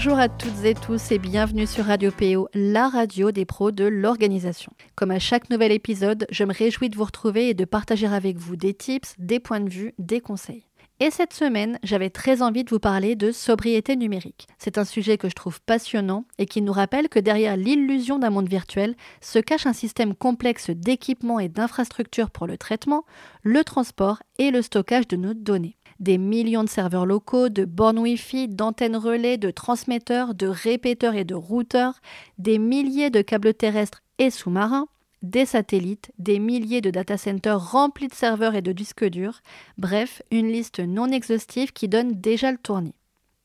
Bonjour à toutes et tous et bienvenue sur Radio PO, la radio des pros de l'organisation. Comme à chaque nouvel épisode, je me réjouis de vous retrouver et de partager avec vous des tips, des points de vue, des conseils. Et cette semaine, j'avais très envie de vous parler de sobriété numérique. C'est un sujet que je trouve passionnant et qui nous rappelle que derrière l'illusion d'un monde virtuel se cache un système complexe d'équipements et d'infrastructures pour le traitement, le transport et le stockage de nos données des millions de serveurs locaux, de bornes Wi-Fi, d'antennes relais, de transmetteurs, de répéteurs et de routeurs, des milliers de câbles terrestres et sous-marins, des satellites, des milliers de data centers remplis de serveurs et de disques durs, bref, une liste non exhaustive qui donne déjà le tournis.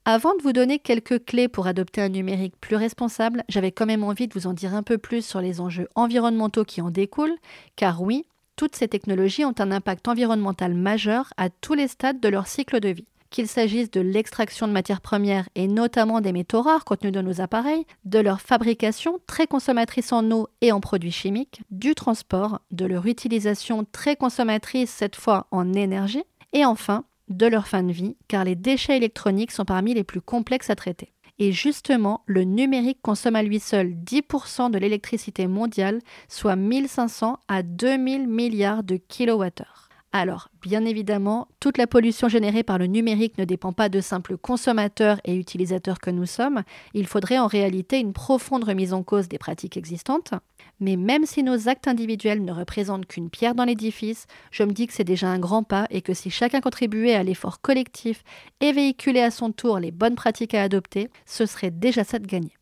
Avant de vous donner quelques clés pour adopter un numérique plus responsable, j'avais quand même envie de vous en dire un peu plus sur les enjeux environnementaux qui en découlent, car oui, toutes ces technologies ont un impact environnemental majeur à tous les stades de leur cycle de vie. Qu'il s'agisse de l'extraction de matières premières et notamment des métaux rares contenus dans nos appareils, de leur fabrication très consommatrice en eau et en produits chimiques, du transport, de leur utilisation très consommatrice cette fois en énergie, et enfin de leur fin de vie, car les déchets électroniques sont parmi les plus complexes à traiter. Et justement, le numérique consomme à lui seul 10% de l'électricité mondiale, soit 1500 à 2000 milliards de kilowattheures. Alors, bien évidemment, toute la pollution générée par le numérique ne dépend pas de simples consommateurs et utilisateurs que nous sommes, il faudrait en réalité une profonde remise en cause des pratiques existantes. Mais même si nos actes individuels ne représentent qu'une pierre dans l'édifice, je me dis que c'est déjà un grand pas et que si chacun contribuait à l'effort collectif et véhiculait à son tour les bonnes pratiques à adopter, ce serait déjà ça de gagner.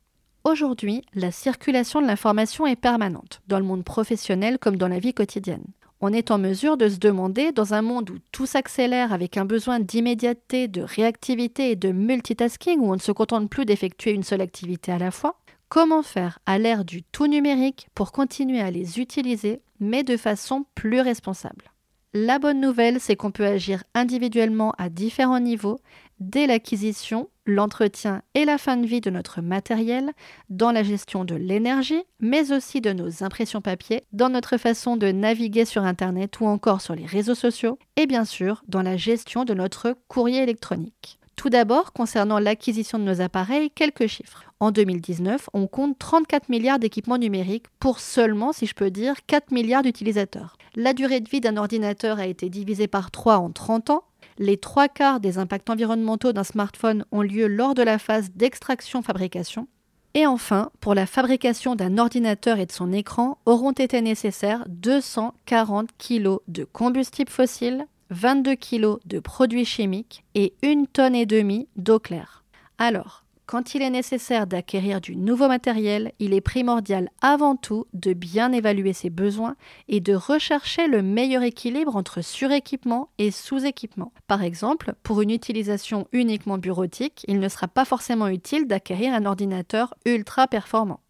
Aujourd'hui, la circulation de l'information est permanente, dans le monde professionnel comme dans la vie quotidienne on est en mesure de se demander, dans un monde où tout s'accélère avec un besoin d'immédiateté, de réactivité et de multitasking, où on ne se contente plus d'effectuer une seule activité à la fois, comment faire à l'ère du tout numérique pour continuer à les utiliser, mais de façon plus responsable? La bonne nouvelle, c'est qu'on peut agir individuellement à différents niveaux, dès l'acquisition, l'entretien et la fin de vie de notre matériel, dans la gestion de l'énergie, mais aussi de nos impressions papier, dans notre façon de naviguer sur Internet ou encore sur les réseaux sociaux, et bien sûr dans la gestion de notre courrier électronique. Tout d'abord, concernant l'acquisition de nos appareils, quelques chiffres. En 2019, on compte 34 milliards d'équipements numériques pour seulement, si je peux dire, 4 milliards d'utilisateurs. La durée de vie d'un ordinateur a été divisée par 3 en 30 ans. Les trois quarts des impacts environnementaux d'un smartphone ont lieu lors de la phase d'extraction-fabrication. Et enfin, pour la fabrication d'un ordinateur et de son écran, auront été nécessaires 240 kg de combustible fossile, 22 kg de produits chimiques et une tonne et demie d'eau claire. Alors, quand il est nécessaire d'acquérir du nouveau matériel, il est primordial avant tout de bien évaluer ses besoins et de rechercher le meilleur équilibre entre suréquipement et sous-équipement. Par exemple, pour une utilisation uniquement bureautique, il ne sera pas forcément utile d'acquérir un ordinateur ultra performant.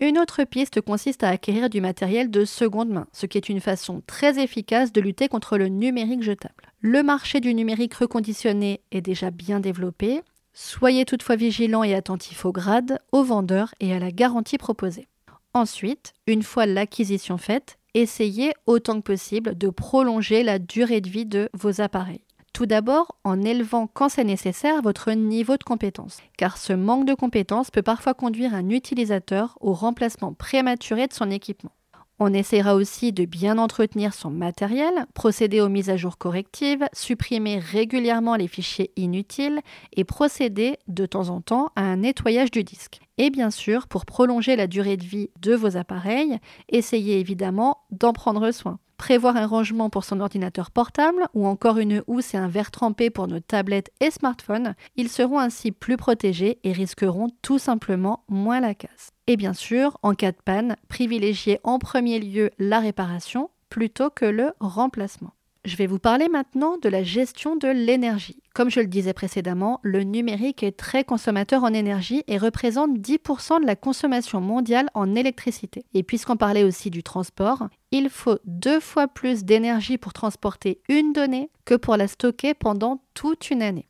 Une autre piste consiste à acquérir du matériel de seconde main, ce qui est une façon très efficace de lutter contre le numérique jetable. Le marché du numérique reconditionné est déjà bien développé, Soyez toutefois vigilant et attentif au grade, aux vendeurs et à la garantie proposée. Ensuite, une fois l'acquisition faite, essayez autant que possible de prolonger la durée de vie de vos appareils. Tout d'abord en élevant quand c'est nécessaire votre niveau de compétence, car ce manque de compétence peut parfois conduire un utilisateur au remplacement prématuré de son équipement. On essaiera aussi de bien entretenir son matériel, procéder aux mises à jour correctives, supprimer régulièrement les fichiers inutiles et procéder de temps en temps à un nettoyage du disque. Et bien sûr, pour prolonger la durée de vie de vos appareils, essayez évidemment d'en prendre soin prévoir un rangement pour son ordinateur portable ou encore une housse et un verre trempé pour nos tablettes et smartphones, ils seront ainsi plus protégés et risqueront tout simplement moins la casse. Et bien sûr, en cas de panne, privilégiez en premier lieu la réparation plutôt que le remplacement. Je vais vous parler maintenant de la gestion de l'énergie. Comme je le disais précédemment, le numérique est très consommateur en énergie et représente 10% de la consommation mondiale en électricité. Et puisqu'on parlait aussi du transport, il faut deux fois plus d'énergie pour transporter une donnée que pour la stocker pendant toute une année.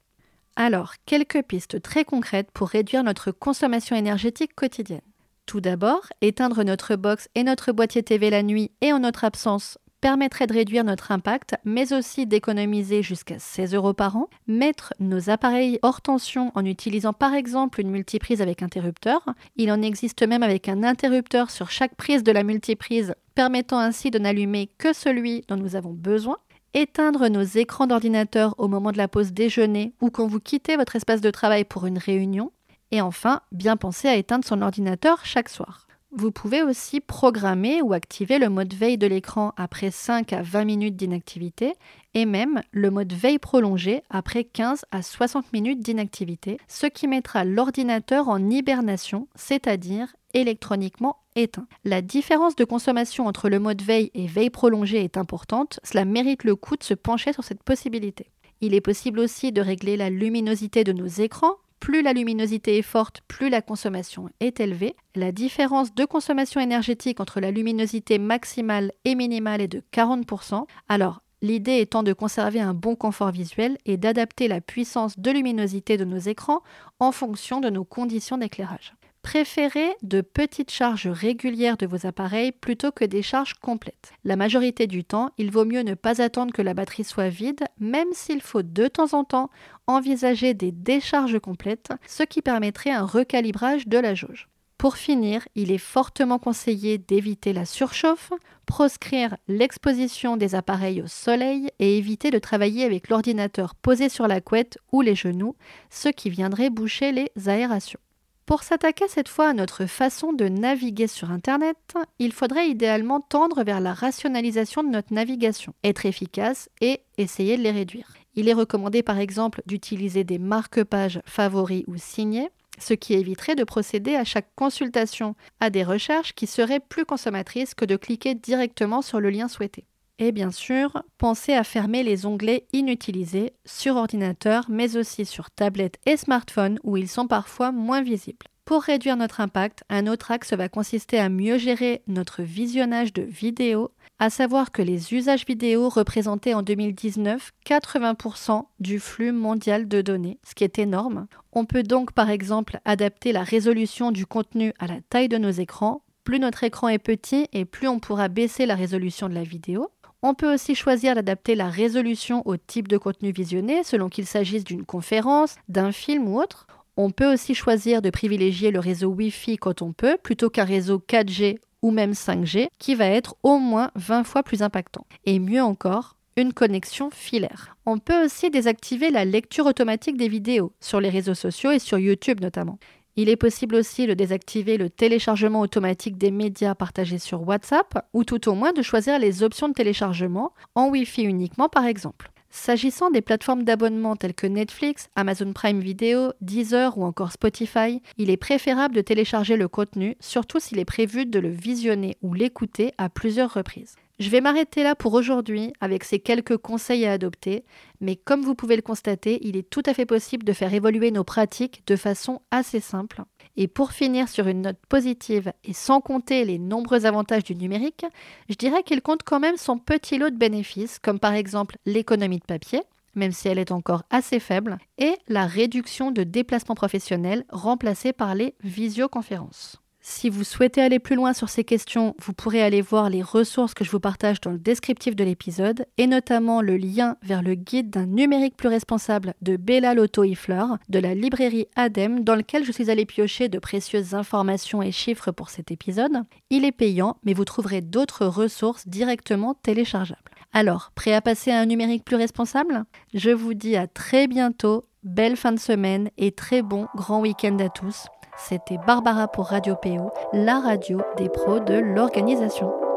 Alors, quelques pistes très concrètes pour réduire notre consommation énergétique quotidienne. Tout d'abord, éteindre notre box et notre boîtier TV la nuit et en notre absence permettrait de réduire notre impact, mais aussi d'économiser jusqu'à 16 euros par an, mettre nos appareils hors tension en utilisant par exemple une multiprise avec interrupteur. Il en existe même avec un interrupteur sur chaque prise de la multiprise, permettant ainsi de n'allumer que celui dont nous avons besoin. Éteindre nos écrans d'ordinateur au moment de la pause déjeuner ou quand vous quittez votre espace de travail pour une réunion. Et enfin, bien penser à éteindre son ordinateur chaque soir. Vous pouvez aussi programmer ou activer le mode veille de l'écran après 5 à 20 minutes d'inactivité et même le mode veille prolongé après 15 à 60 minutes d'inactivité, ce qui mettra l'ordinateur en hibernation, c'est-à-dire électroniquement éteint. La différence de consommation entre le mode veille et veille prolongée est importante, cela mérite le coup de se pencher sur cette possibilité. Il est possible aussi de régler la luminosité de nos écrans plus la luminosité est forte, plus la consommation est élevée. La différence de consommation énergétique entre la luminosité maximale et minimale est de 40%. Alors, l'idée étant de conserver un bon confort visuel et d'adapter la puissance de luminosité de nos écrans en fonction de nos conditions d'éclairage. Préférez de petites charges régulières de vos appareils plutôt que des charges complètes. La majorité du temps, il vaut mieux ne pas attendre que la batterie soit vide, même s'il faut de temps en temps envisager des décharges complètes, ce qui permettrait un recalibrage de la jauge. Pour finir, il est fortement conseillé d'éviter la surchauffe, proscrire l'exposition des appareils au soleil et éviter de travailler avec l'ordinateur posé sur la couette ou les genoux, ce qui viendrait boucher les aérations. Pour s'attaquer cette fois à notre façon de naviguer sur Internet, il faudrait idéalement tendre vers la rationalisation de notre navigation, être efficace et essayer de les réduire. Il est recommandé par exemple d'utiliser des marque-pages favoris ou signés, ce qui éviterait de procéder à chaque consultation à des recherches qui seraient plus consommatrices que de cliquer directement sur le lien souhaité. Et bien sûr, pensez à fermer les onglets inutilisés sur ordinateur, mais aussi sur tablette et smartphone où ils sont parfois moins visibles. Pour réduire notre impact, un autre axe va consister à mieux gérer notre visionnage de vidéos, à savoir que les usages vidéo représentaient en 2019 80% du flux mondial de données, ce qui est énorme. On peut donc par exemple adapter la résolution du contenu à la taille de nos écrans. Plus notre écran est petit et plus on pourra baisser la résolution de la vidéo. On peut aussi choisir d'adapter la résolution au type de contenu visionné selon qu'il s'agisse d'une conférence, d'un film ou autre. On peut aussi choisir de privilégier le réseau Wi-Fi quand on peut plutôt qu'un réseau 4G ou même 5G qui va être au moins 20 fois plus impactant. Et mieux encore, une connexion filaire. On peut aussi désactiver la lecture automatique des vidéos sur les réseaux sociaux et sur YouTube notamment. Il est possible aussi de désactiver le téléchargement automatique des médias partagés sur WhatsApp ou tout au moins de choisir les options de téléchargement en Wi-Fi uniquement par exemple. S'agissant des plateformes d'abonnement telles que Netflix, Amazon Prime Video, Deezer ou encore Spotify, il est préférable de télécharger le contenu, surtout s'il est prévu de le visionner ou l'écouter à plusieurs reprises. Je vais m'arrêter là pour aujourd'hui avec ces quelques conseils à adopter, mais comme vous pouvez le constater, il est tout à fait possible de faire évoluer nos pratiques de façon assez simple. Et pour finir sur une note positive et sans compter les nombreux avantages du numérique, je dirais qu'il compte quand même son petit lot de bénéfices, comme par exemple l'économie de papier, même si elle est encore assez faible, et la réduction de déplacements professionnels remplacés par les visioconférences. Si vous souhaitez aller plus loin sur ces questions, vous pourrez aller voir les ressources que je vous partage dans le descriptif de l'épisode, et notamment le lien vers le guide d'un numérique plus responsable de Bella Lotto Fleur de la librairie ADEM, dans lequel je suis allée piocher de précieuses informations et chiffres pour cet épisode. Il est payant, mais vous trouverez d'autres ressources directement téléchargeables. Alors, prêt à passer à un numérique plus responsable? Je vous dis à très bientôt, belle fin de semaine et très bon grand week-end à tous. C'était Barbara pour Radio PO, la radio des pros de l'organisation.